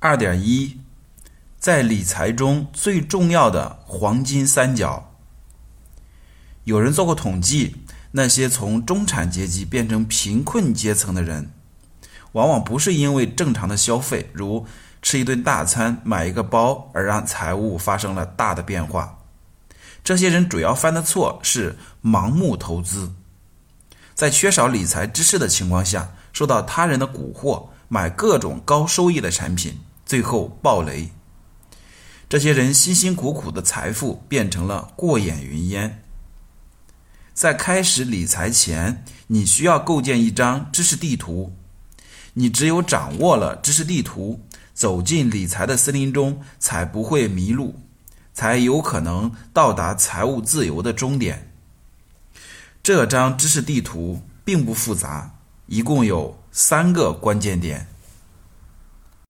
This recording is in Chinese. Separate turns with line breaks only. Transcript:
二点一，在理财中最重要的黄金三角。有人做过统计，那些从中产阶级变成贫困阶层的人，往往不是因为正常的消费，如吃一顿大餐、买一个包，而让财务发生了大的变化。这些人主要犯的错是盲目投资，在缺少理财知识的情况下，受到他人的蛊惑，买各种高收益的产品。最后暴雷，这些人辛辛苦苦的财富变成了过眼云烟。在开始理财前，你需要构建一张知识地图。你只有掌握了知识地图，走进理财的森林中，才不会迷路，才有可能到达财务自由的终点。这张知识地图并不复杂，一共有三个关键点。